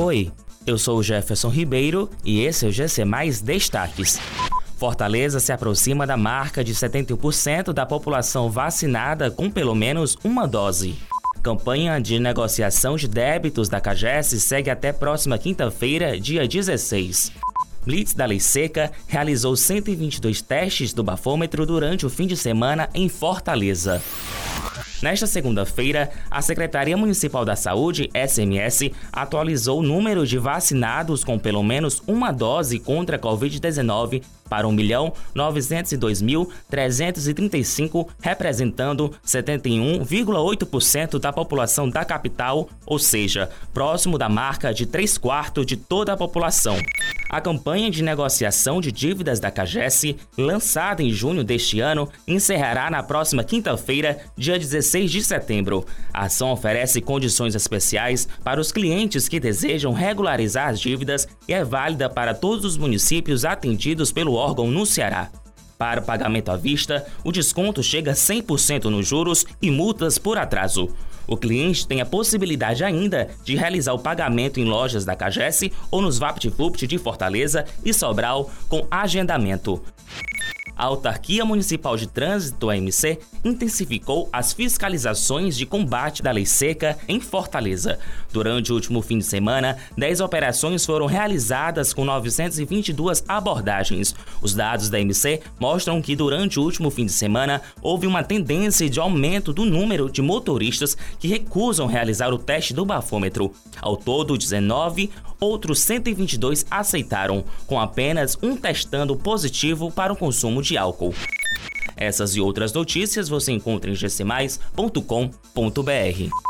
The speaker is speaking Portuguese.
Oi, eu sou o Jefferson Ribeiro e esse é o GC Mais Destaques. Fortaleza se aproxima da marca de 71% da população vacinada com pelo menos uma dose. Campanha de negociação de débitos da CAGES segue até próxima quinta-feira, dia 16. Blitz da Lei Seca realizou 122 testes do bafômetro durante o fim de semana em Fortaleza. Nesta segunda-feira, a Secretaria Municipal da Saúde, SMS, atualizou o número de vacinados com pelo menos uma dose contra a Covid-19 para 1.902.335, representando 71,8% da população da capital, ou seja, próximo da marca de 3 quartos de toda a população. A campanha de negociação de dívidas da CAGES, lançada em junho deste ano, encerrará na próxima quinta-feira, dia 16 de setembro. A ação oferece condições especiais para os clientes que desejam regularizar as dívidas e é válida para todos os municípios atendidos pelo órgão no Ceará. Para pagamento à vista, o desconto chega a 100% nos juros e multas por atraso. O cliente tem a possibilidade ainda de realizar o pagamento em lojas da Cagesse ou nos VaptVupt de Fortaleza e Sobral com agendamento a Autarquia Municipal de Trânsito, AMC, intensificou as fiscalizações de combate da lei seca em Fortaleza. Durante o último fim de semana, 10 operações foram realizadas com 922 abordagens. Os dados da AMC mostram que durante o último fim de semana houve uma tendência de aumento do número de motoristas que recusam realizar o teste do bafômetro. Ao todo, 19, outros 122 aceitaram, com apenas um testando positivo para o consumo de de álcool. Essas e outras notícias você encontra em gcmais.com.br.